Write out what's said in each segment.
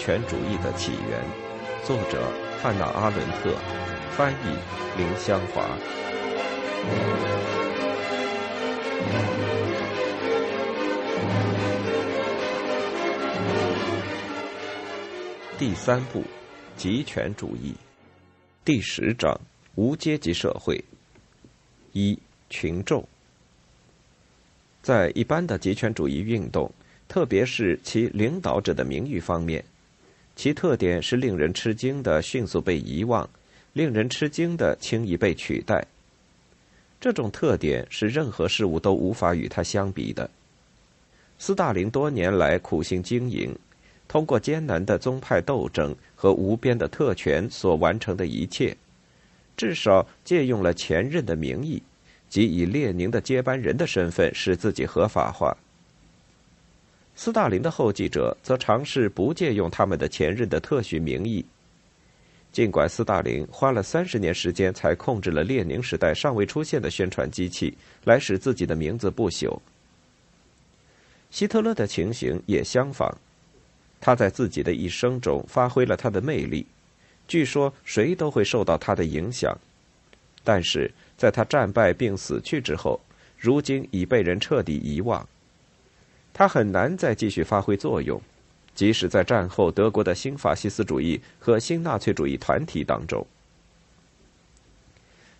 权主义的起源，作者汉娜·阿伦特，翻译林香华。第三部，极权主义，第十章，无阶级社会。一群众，在一般的极权主义运动，特别是其领导者的名誉方面，其特点是令人吃惊的迅速被遗忘，令人吃惊的轻易被取代。这种特点是任何事物都无法与它相比的。斯大林多年来苦心经营，通过艰难的宗派斗争和无边的特权所完成的一切。至少借用了前任的名义，即以列宁的接班人的身份使自己合法化。斯大林的后继者则尝试不借用他们的前任的特许名义。尽管斯大林花了三十年时间才控制了列宁时代尚未出现的宣传机器，来使自己的名字不朽。希特勒的情形也相仿，他在自己的一生中发挥了他的魅力。据说谁都会受到他的影响，但是在他战败并死去之后，如今已被人彻底遗忘。他很难再继续发挥作用，即使在战后德国的新法西斯主义和新纳粹主义团体当中。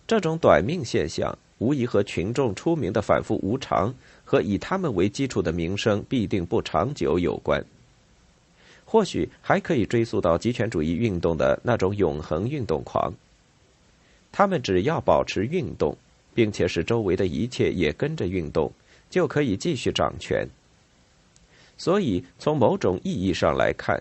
这种短命现象无疑和群众出名的反复无常和以他们为基础的名声必定不长久有关。或许还可以追溯到极权主义运动的那种永恒运动狂。他们只要保持运动，并且使周围的一切也跟着运动，就可以继续掌权。所以，从某种意义上来看，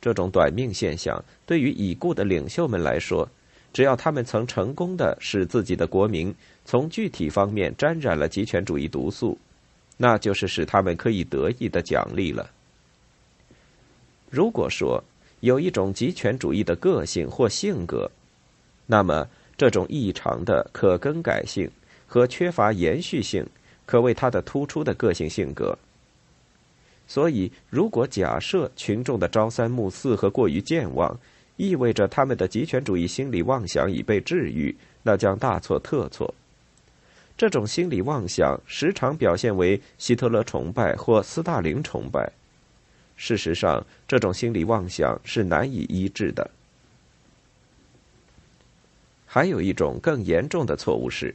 这种短命现象对于已故的领袖们来说，只要他们曾成功的使自己的国民从具体方面沾染了极权主义毒素，那就是使他们可以得意的奖励了。如果说有一种极权主义的个性或性格，那么这种异常的可更改性和缺乏延续性，可谓他的突出的个性性格。所以，如果假设群众的朝三暮四和过于健忘，意味着他们的极权主义心理妄想已被治愈，那将大错特错。这种心理妄想时常表现为希特勒崇拜或斯大林崇拜。事实上，这种心理妄想是难以医治的。还有一种更严重的错误是，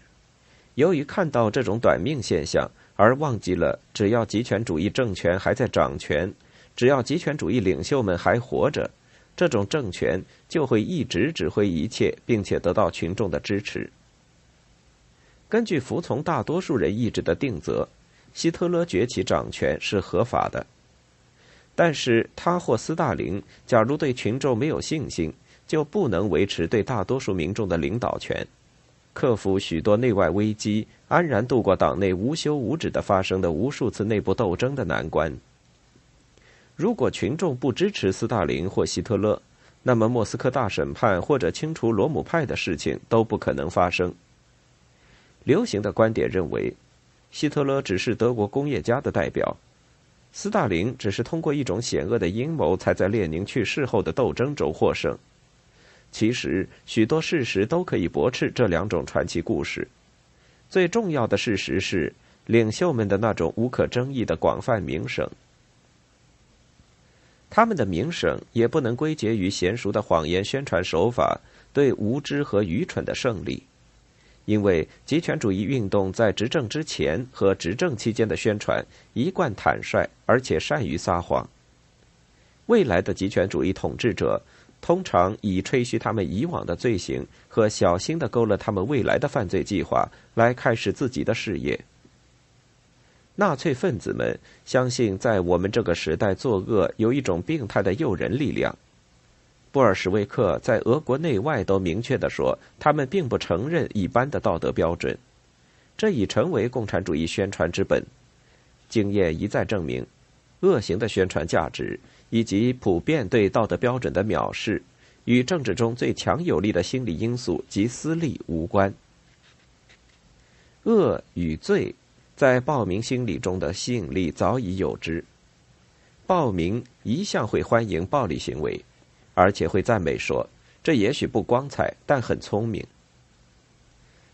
由于看到这种短命现象，而忘记了只要极权主义政权还在掌权，只要极权主义领袖们还活着，这种政权就会一直指挥一切，并且得到群众的支持。根据服从大多数人意志的定则，希特勒崛起掌权是合法的。但是他或斯大林，假如对群众没有信心，就不能维持对大多数民众的领导权，克服许多内外危机，安然度过党内无休无止的发生的无数次内部斗争的难关。如果群众不支持斯大林或希特勒，那么莫斯科大审判或者清除罗姆派的事情都不可能发生。流行的观点认为，希特勒只是德国工业家的代表。斯大林只是通过一种险恶的阴谋，才在列宁去世后的斗争中获胜。其实，许多事实都可以驳斥这两种传奇故事。最重要的事实是，领袖们的那种无可争议的广泛名声。他们的名声也不能归结于娴熟的谎言宣传手法对无知和愚蠢的胜利。因为极权主义运动在执政之前和执政期间的宣传一贯坦率，而且善于撒谎。未来的极权主义统治者通常以吹嘘他们以往的罪行和小心的勾勒他们未来的犯罪计划来开始自己的事业。纳粹分子们相信，在我们这个时代作恶有一种病态的诱人力量。布尔什维克在俄国内外都明确地说，他们并不承认一般的道德标准，这已成为共产主义宣传之本。经验一再证明，恶行的宣传价值以及普遍对道德标准的藐视，与政治中最强有力的心理因素及私利无关。恶与罪在暴民心理中的吸引力早已有之。暴民一向会欢迎暴力行为，而且会赞美说：“这也许不光彩，但很聪明。”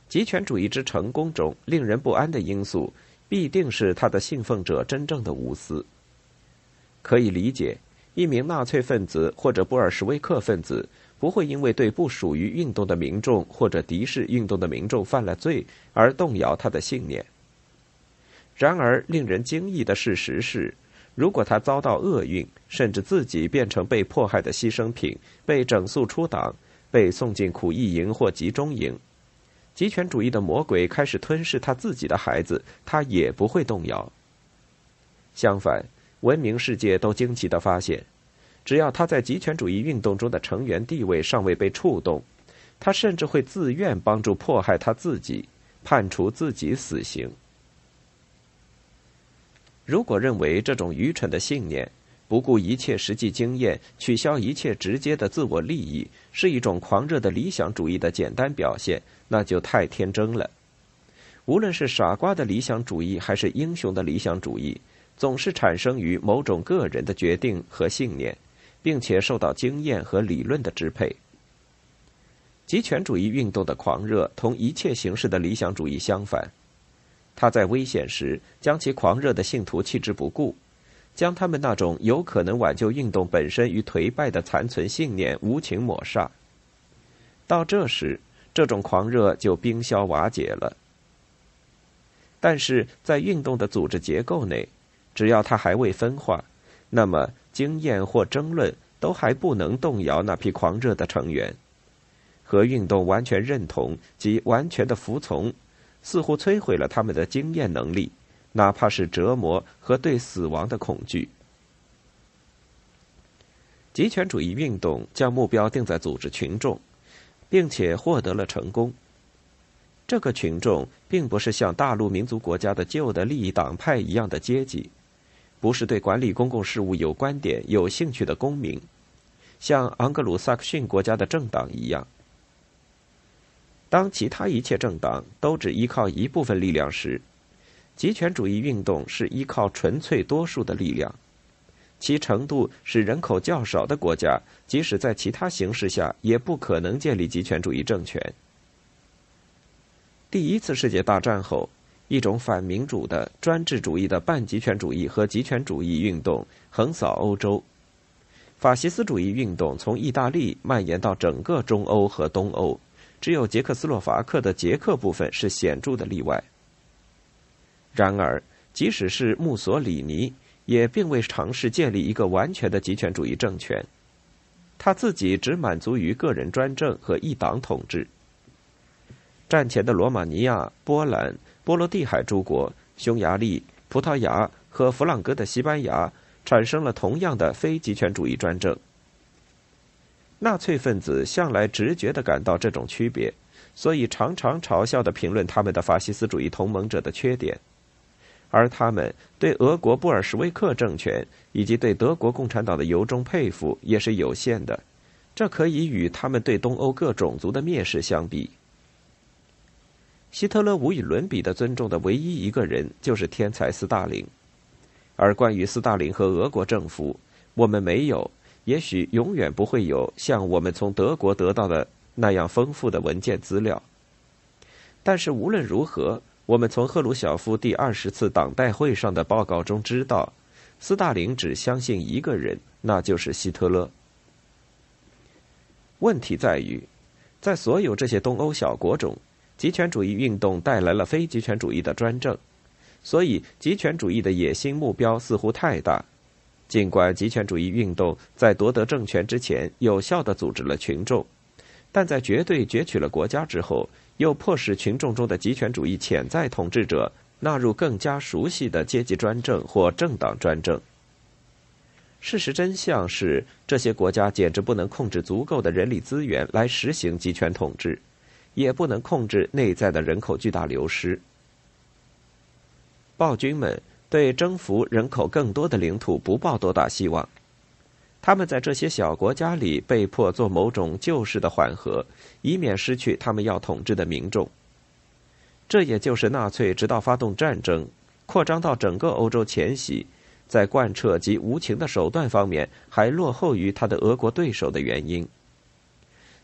极权主义之成功中，令人不安的因素必定是他的信奉者真正的无私。可以理解，一名纳粹分子或者布尔什维克分子不会因为对不属于运动的民众或者敌视运动的民众犯了罪而动摇他的信念。然而，令人惊异的事实是，如果他遭到厄运，甚至自己变成被迫害的牺牲品，被整肃出党，被送进苦役营或集中营，极权主义的魔鬼开始吞噬他自己的孩子，他也不会动摇。相反，文明世界都惊奇地发现，只要他在极权主义运动中的成员地位尚未被触动，他甚至会自愿帮助迫害他自己，判处自己死刑。如果认为这种愚蠢的信念，不顾一切实际经验，取消一切直接的自我利益，是一种狂热的理想主义的简单表现，那就太天真了。无论是傻瓜的理想主义，还是英雄的理想主义，总是产生于某种个人的决定和信念，并且受到经验和理论的支配。极权主义运动的狂热同一切形式的理想主义相反。他在危险时将其狂热的信徒弃之不顾，将他们那种有可能挽救运动本身与颓败的残存信念无情抹杀。到这时，这种狂热就冰消瓦解了。但是在运动的组织结构内，只要它还未分化，那么经验或争论都还不能动摇那批狂热的成员，和运动完全认同及完全的服从。似乎摧毁了他们的经验能力，哪怕是折磨和对死亡的恐惧。极权主义运动将目标定在组织群众，并且获得了成功。这个群众并不是像大陆民族国家的旧的利益党派一样的阶级，不是对管理公共事务有观点、有兴趣的公民，像昂格鲁萨克逊国家的政党一样。当其他一切政党都只依靠一部分力量时，极权主义运动是依靠纯粹多数的力量，其程度使人口较少的国家即使在其他形势下也不可能建立极权主义政权。第一次世界大战后，一种反民主的专制主义的半极权主义和极权主义运动横扫欧洲，法西斯主义运动从意大利蔓延到整个中欧和东欧。只有捷克斯洛伐克的捷克部分是显著的例外。然而，即使是墨索里尼，也并未尝试建立一个完全的极权主义政权。他自己只满足于个人专政和一党统治。战前的罗马尼亚、波兰、波罗的海诸国、匈牙利、葡萄牙和弗朗哥的西班牙，产生了同样的非极权主义专政。纳粹分子向来直觉地感到这种区别，所以常常嘲笑地评论他们的法西斯主义同盟者的缺点，而他们对俄国布尔什维克政权以及对德国共产党的由衷佩服也是有限的，这可以与他们对东欧各种族的蔑视相比。希特勒无与伦比的尊重的唯一一个人就是天才斯大林，而关于斯大林和俄国政府，我们没有。也许永远不会有像我们从德国得到的那样丰富的文件资料。但是无论如何，我们从赫鲁晓夫第二十次党代会上的报告中知道，斯大林只相信一个人，那就是希特勒。问题在于，在所有这些东欧小国中，极权主义运动带来了非极权主义的专政，所以极权主义的野心目标似乎太大。尽管极权主义运动在夺得政权之前有效地组织了群众，但在绝对攫取了国家之后，又迫使群众中的极权主义潜在统治者纳入更加熟悉的阶级专政或政党专政。事实真相是，这些国家简直不能控制足够的人力资源来实行集权统治，也不能控制内在的人口巨大流失。暴君们。对征服人口更多的领土不抱多大希望，他们在这些小国家里被迫做某种旧式的缓和，以免失去他们要统治的民众。这也就是纳粹直到发动战争、扩张到整个欧洲前夕，在贯彻及无情的手段方面还落后于他的俄国对手的原因。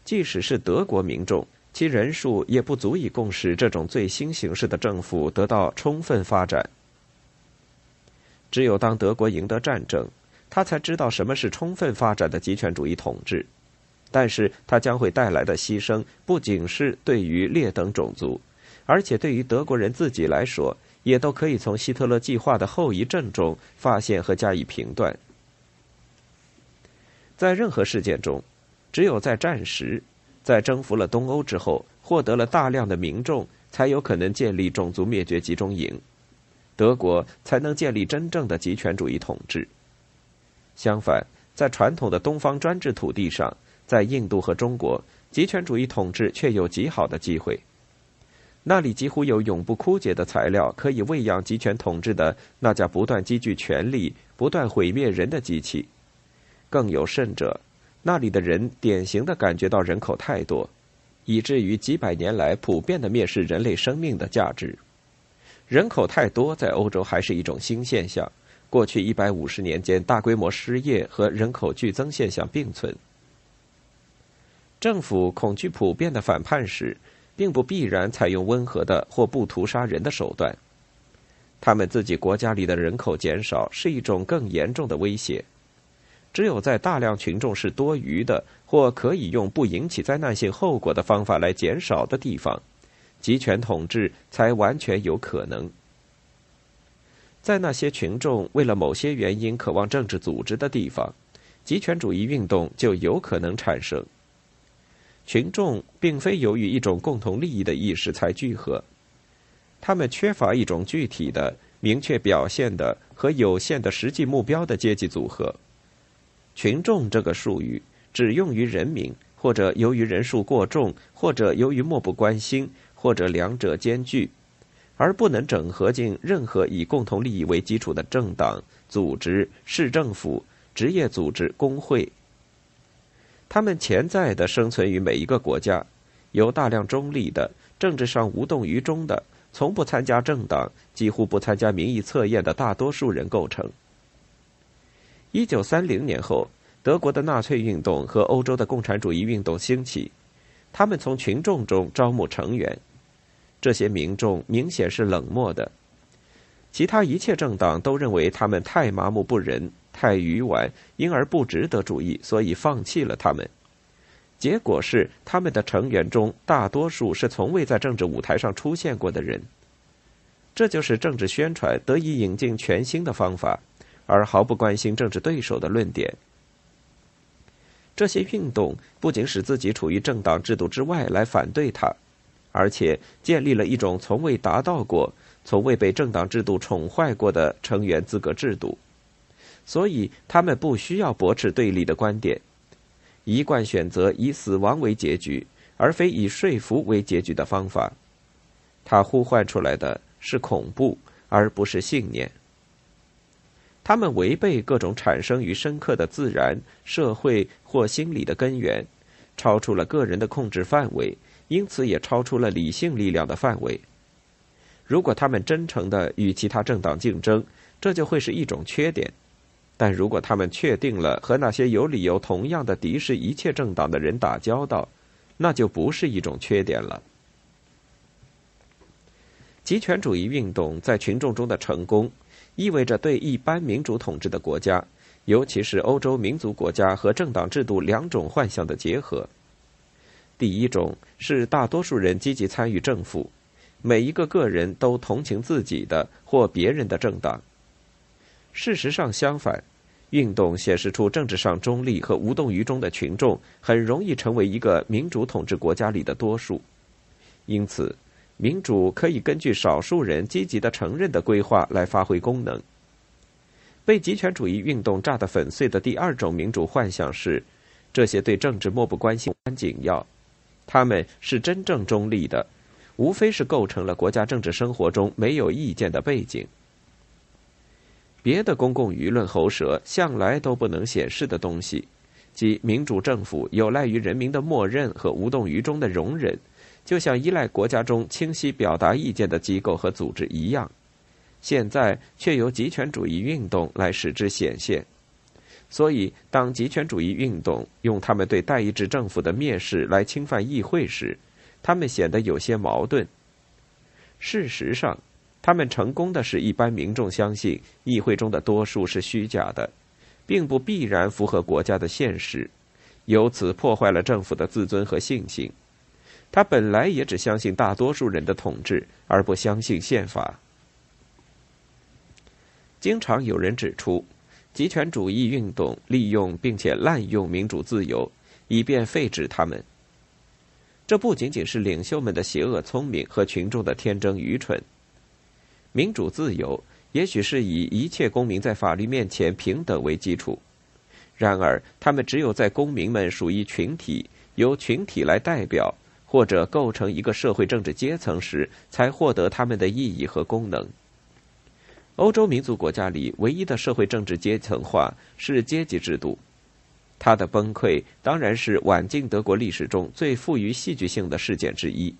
即使是德国民众，其人数也不足以供使这种最新形式的政府得到充分发展。只有当德国赢得战争，他才知道什么是充分发展的极权主义统治。但是，它将会带来的牺牲不仅是对于劣等种族，而且对于德国人自己来说，也都可以从希特勒计划的后遗症中发现和加以评断。在任何事件中。只有在战时，在征服了东欧之后，获得了大量的民众，才有可能建立种族灭绝集中营，德国才能建立真正的极权主义统治。相反，在传统的东方专制土地上，在印度和中国，极权主义统治却有极好的机会。那里几乎有永不枯竭的材料，可以喂养极权统治的那架不断积聚权力、不断毁灭人的机器。更有甚者。那里的人典型的感觉到人口太多，以至于几百年来普遍的蔑视人类生命的价值。人口太多在欧洲还是一种新现象。过去一百五十年间，大规模失业和人口剧增现象并存。政府恐惧普遍的反叛时，并不必然采用温和的或不屠杀人的手段。他们自己国家里的人口减少是一种更严重的威胁。只有在大量群众是多余的，或可以用不引起灾难性后果的方法来减少的地方，集权统治才完全有可能。在那些群众为了某些原因渴望政治组织的地方，集权主义运动就有可能产生。群众并非由于一种共同利益的意识才聚合，他们缺乏一种具体的、明确表现的和有限的实际目标的阶级组合。群众这个术语只用于人民，或者由于人数过众，或者由于漠不关心，或者两者兼具，而不能整合进任何以共同利益为基础的政党、组织、市政府、职业组织、工会。他们潜在的生存于每一个国家，由大量中立的、政治上无动于衷的、从不参加政党、几乎不参加民意测验的大多数人构成。一九三零年后，德国的纳粹运动和欧洲的共产主义运动兴起，他们从群众中招募成员。这些民众明显是冷漠的，其他一切政党都认为他们太麻木不仁、太愚顽，因而不值得注意，所以放弃了他们。结果是，他们的成员中大多数是从未在政治舞台上出现过的人。这就是政治宣传得以引进全新的方法。而毫不关心政治对手的论点。这些运动不仅使自己处于政党制度之外来反对他，而且建立了一种从未达到过、从未被政党制度宠坏过的成员资格制度。所以，他们不需要驳斥对立的观点，一贯选择以死亡为结局，而非以说服为结局的方法。他呼唤出来的是恐怖，而不是信念。他们违背各种产生于深刻的自然、社会或心理的根源，超出了个人的控制范围，因此也超出了理性力量的范围。如果他们真诚的与其他政党竞争，这就会是一种缺点；但如果他们确定了和那些有理由同样的敌视一切政党的人打交道，那就不是一种缺点了。极权主义运动在群众中的成功。意味着对一般民主统治的国家，尤其是欧洲民族国家和政党制度两种幻象的结合。第一种是大多数人积极参与政府，每一个个人都同情自己的或别人的政党。事实上相反，运动显示出政治上中立和无动于衷的群众很容易成为一个民主统治国家里的多数，因此。民主可以根据少数人积极的承认的规划来发挥功能。被极权主义运动炸得粉碎的第二种民主幻想是，这些对政治漠不关心关紧要，他们是真正中立的，无非是构成了国家政治生活中没有意见的背景。别的公共舆论喉舌向来都不能显示的东西，即民主政府有赖于人民的默认和无动于衷的容忍。就像依赖国家中清晰表达意见的机构和组织一样，现在却由极权主义运动来使之显现。所以，当极权主义运动用他们对代议制政府的蔑视来侵犯议会时，他们显得有些矛盾。事实上，他们成功的使一般民众相信议会中的多数是虚假的，并不必然符合国家的现实，由此破坏了政府的自尊和信心。他本来也只相信大多数人的统治，而不相信宪法。经常有人指出。极权主义运动利用并且滥用民主自由，以便废止他们。这不仅仅是领袖们的邪恶聪明和群众的天真愚蠢。民主自由也许是以一切公民在法律面前平等为基础，然而他们只有在公民们属于群体，由群体来代表或者构成一个社会政治阶层时，才获得他们的意义和功能。欧洲民族国家里唯一的社会政治阶层化是阶级制度，它的崩溃当然是晚近德国历史中最富于戏剧性的事件之一。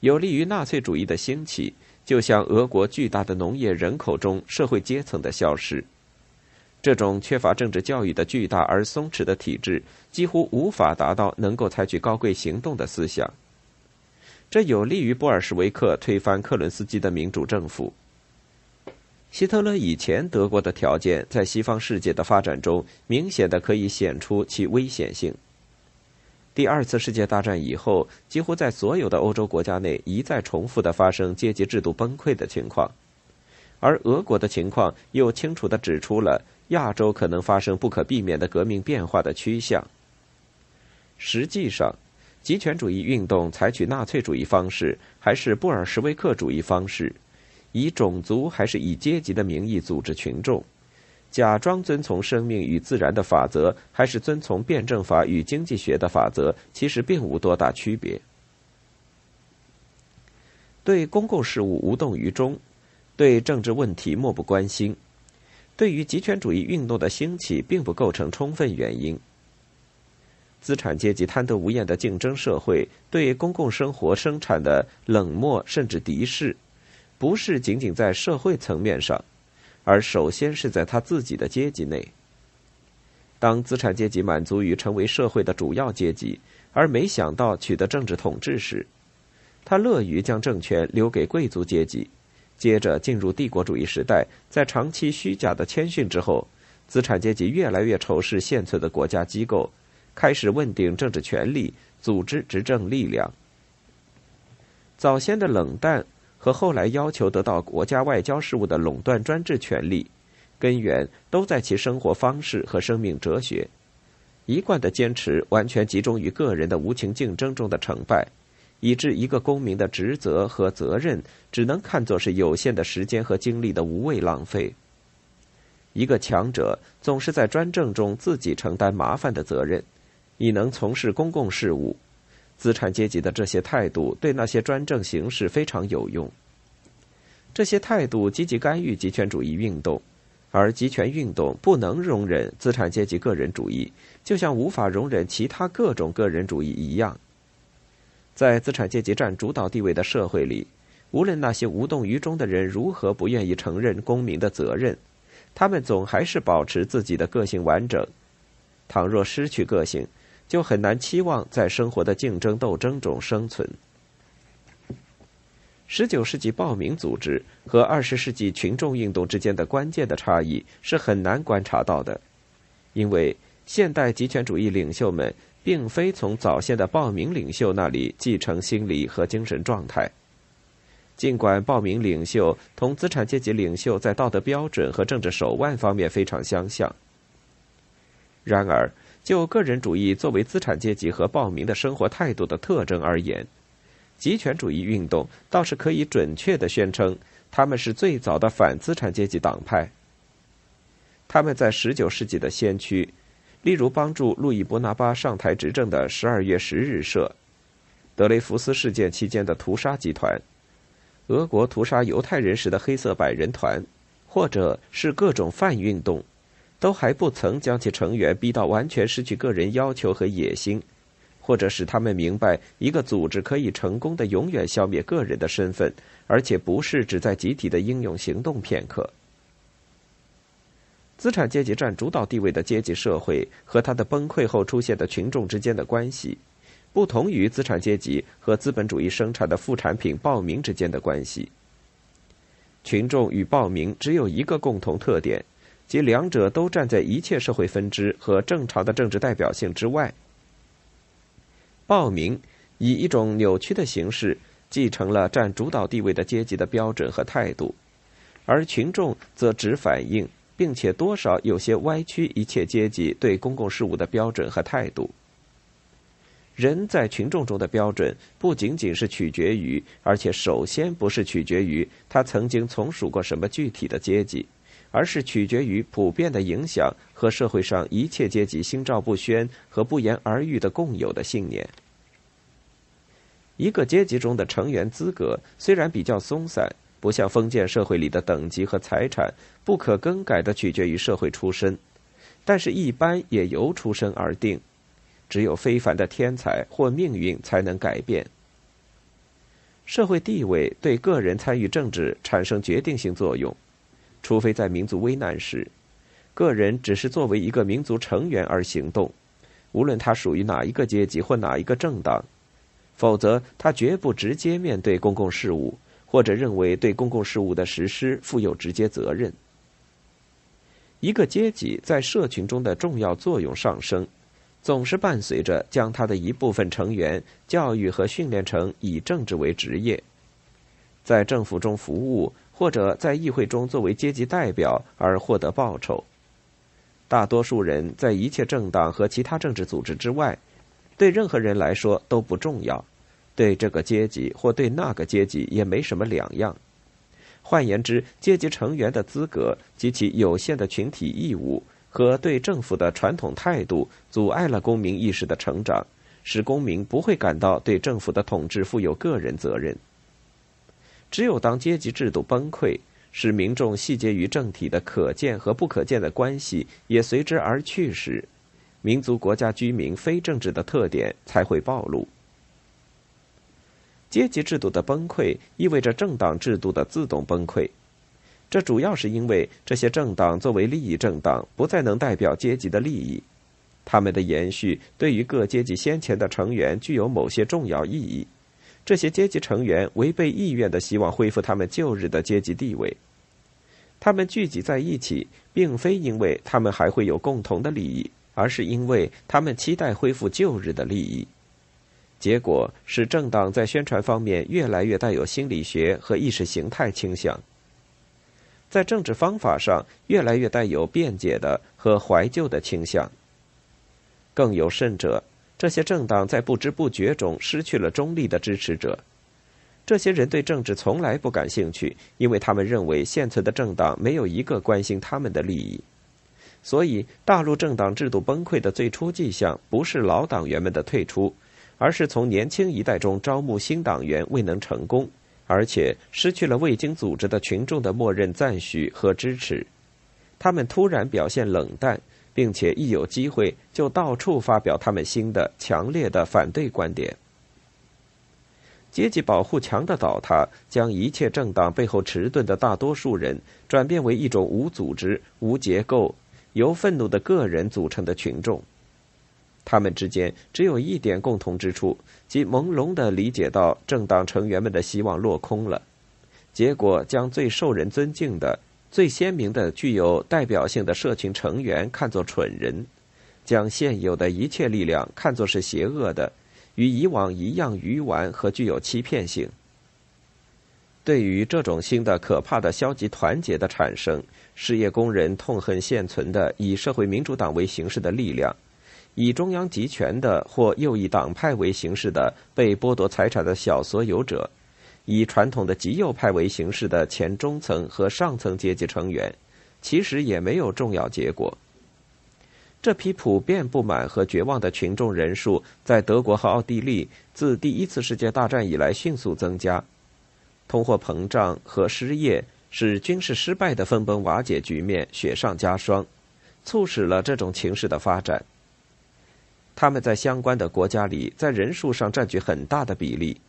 有利于纳粹主义的兴起，就像俄国巨大的农业人口中社会阶层的消失。这种缺乏政治教育的巨大而松弛的体制，几乎无法达到能够采取高贵行动的思想。这有利于布尔什维克推翻克伦斯基的民主政府。希特勒以前德国的条件，在西方世界的发展中，明显的可以显出其危险性。第二次世界大战以后，几乎在所有的欧洲国家内一再重复的发生阶级制度崩溃的情况，而俄国的情况又清楚地指出了亚洲可能发生不可避免的革命变化的趋向。实际上，极权主义运动采取纳粹主义方式，还是布尔什维克主义方式？以种族还是以阶级的名义组织群众，假装遵从生命与自然的法则，还是遵从辩证法与经济学的法则，其实并无多大区别。对公共事务无动于衷，对政治问题漠不关心，对于极权主义运动的兴起，并不构成充分原因。资产阶级贪得无厌的竞争社会，对公共生活生产的冷漠甚至敌视。不是仅仅在社会层面上，而首先是在他自己的阶级内。当资产阶级满足于成为社会的主要阶级，而没想到取得政治统治时，他乐于将政权留给贵族阶级。接着进入帝国主义时代，在长期虚假的谦逊之后，资产阶级越来越仇视现存的国家机构，开始问鼎政治权力，组织执政力量。早先的冷淡。和后来要求得到国家外交事务的垄断专制权利，根源都在其生活方式和生命哲学，一贯的坚持完全集中于个人的无情竞争中的成败，以致一个公民的职责和责任只能看作是有限的时间和精力的无谓浪费。一个强者总是在专政中自己承担麻烦的责任，以能从事公共事务。资产阶级的这些态度对那些专政形式非常有用。这些态度积极干预极权主义运动，而集权运动不能容忍资产阶级个人主义，就像无法容忍其他各种个人主义一样。在资产阶级占主导地位的社会里，无论那些无动于衷的人如何不愿意承认公民的责任，他们总还是保持自己的个性完整。倘若失去个性，就很难期望在生活的竞争斗争中生存。十九世纪暴民组织和二十世纪群众运动之间的关键的差异是很难观察到的，因为现代极权主义领袖们并非从早先的暴民领袖那里继承心理和精神状态。尽管暴民领袖同资产阶级领袖在道德标准和政治手腕方面非常相像，然而。就个人主义作为资产阶级和暴民的生活态度的特征而言，极权主义运动倒是可以准确的宣称，他们是最早的反资产阶级党派。他们在十九世纪的先驱，例如帮助路易·波拿巴上台执政的十二月十日社、德雷福斯事件期间的屠杀集团、俄国屠杀犹太人时的黑色百人团，或者是各种泛运动。都还不曾将其成员逼到完全失去个人要求和野心，或者使他们明白，一个组织可以成功的永远消灭个人的身份，而且不是只在集体的英勇行动片刻。资产阶级占主导地位的阶级社会和它的崩溃后出现的群众之间的关系，不同于资产阶级和资本主义生产的副产品暴民之间的关系。群众与暴民只有一个共同特点，即两者都站在一切社会分支和正常的政治代表性之外。暴民以一种扭曲的形式继承了占主导地位的阶级的标准和态度，而群众则只反映并且多少有些歪曲一切阶级对公共事务的标准和态度。人在群众中的标准不仅仅是取决于，而且首先不是取决于他曾经从属过什么具体的阶级，而是取决于普遍的影响和社会上一切阶级心照不宣和不言而喻的共有的信念。一个阶级中的成员资格虽然比较松散，不像封建社会里的等级和财产不可更改的取决于社会出身，但是一般也由出身而定。只有非凡的天才或命运才能改变。社会地位对个人参与政治产生决定性作用，除非在民族危难时，个人只是作为一个民族成员而行动，无论他属于哪一个阶级或哪一个政党，否则他绝不直接面对公共事务，或者认为对公共事务的实施负有直接责任。一个阶级在社群中的重要作用上升。总是伴随着将他的一部分成员教育和训练成以政治为职业，在政府中服务或者在议会中作为阶级代表而获得报酬。大多数人在一切政党和其他政治组织之外，对任何人来说都不重要，对这个阶级或对那个阶级也没什么两样。换言之，阶级成员的资格及其有限的群体义务。和对政府的传统态度阻碍了公民意识的成长，使公民不会感到对政府的统治负有个人责任。只有当阶级制度崩溃，使民众细节与政体的可见和不可见的关系也随之而去时，民族国家居民非政治的特点才会暴露。阶级制度的崩溃意味着政党制度的自动崩溃。这主要是因为这些政党作为利益政党，不再能代表阶级的利益。他们的延续对于各阶级先前的成员具有某些重要意义。这些阶级成员违背意愿的希望恢复他们旧日的阶级地位。他们聚集在一起，并非因为他们还会有共同的利益，而是因为他们期待恢复旧日的利益。结果是政党在宣传方面越来越带有心理学和意识形态倾向。在政治方法上，越来越带有辩解的和怀旧的倾向。更有甚者，这些政党在不知不觉中失去了中立的支持者。这些人对政治从来不感兴趣，因为他们认为现存的政党没有一个关心他们的利益。所以，大陆政党制度崩溃的最初迹象，不是老党员们的退出，而是从年轻一代中招募新党员未能成功。而且失去了未经组织的群众的默认赞许和支持，他们突然表现冷淡，并且一有机会就到处发表他们新的强烈的反对观点。阶级保护墙的倒塌，将一切政党背后迟钝的大多数人转变为一种无组织、无结构、由愤怒的个人组成的群众。他们之间只有一点共同之处，即朦胧的理解到政党成员们的希望落空了，结果将最受人尊敬的、最鲜明的、具有代表性的社群成员看作蠢人，将现有的一切力量看作是邪恶的，与以往一样愚顽和具有欺骗性。对于这种新的可怕的消极团结的产生，失业工人痛恨现存的以社会民主党为形式的力量。以中央集权的或右翼党派为形式的被剥夺财产的小所有者，以传统的极右派为形式的前中层和上层阶级成员，其实也没有重要结果。这批普遍不满和绝望的群众人数，在德国和奥地利自第一次世界大战以来迅速增加。通货膨胀和失业使军事失败的分崩瓦解局面雪上加霜，促使了这种情势的发展。他们在相关的国家里在人数上占据很大的比例。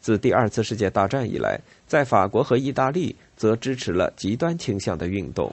自第二次世界大战以来，在法国和意大利则支持了极端倾向的运动。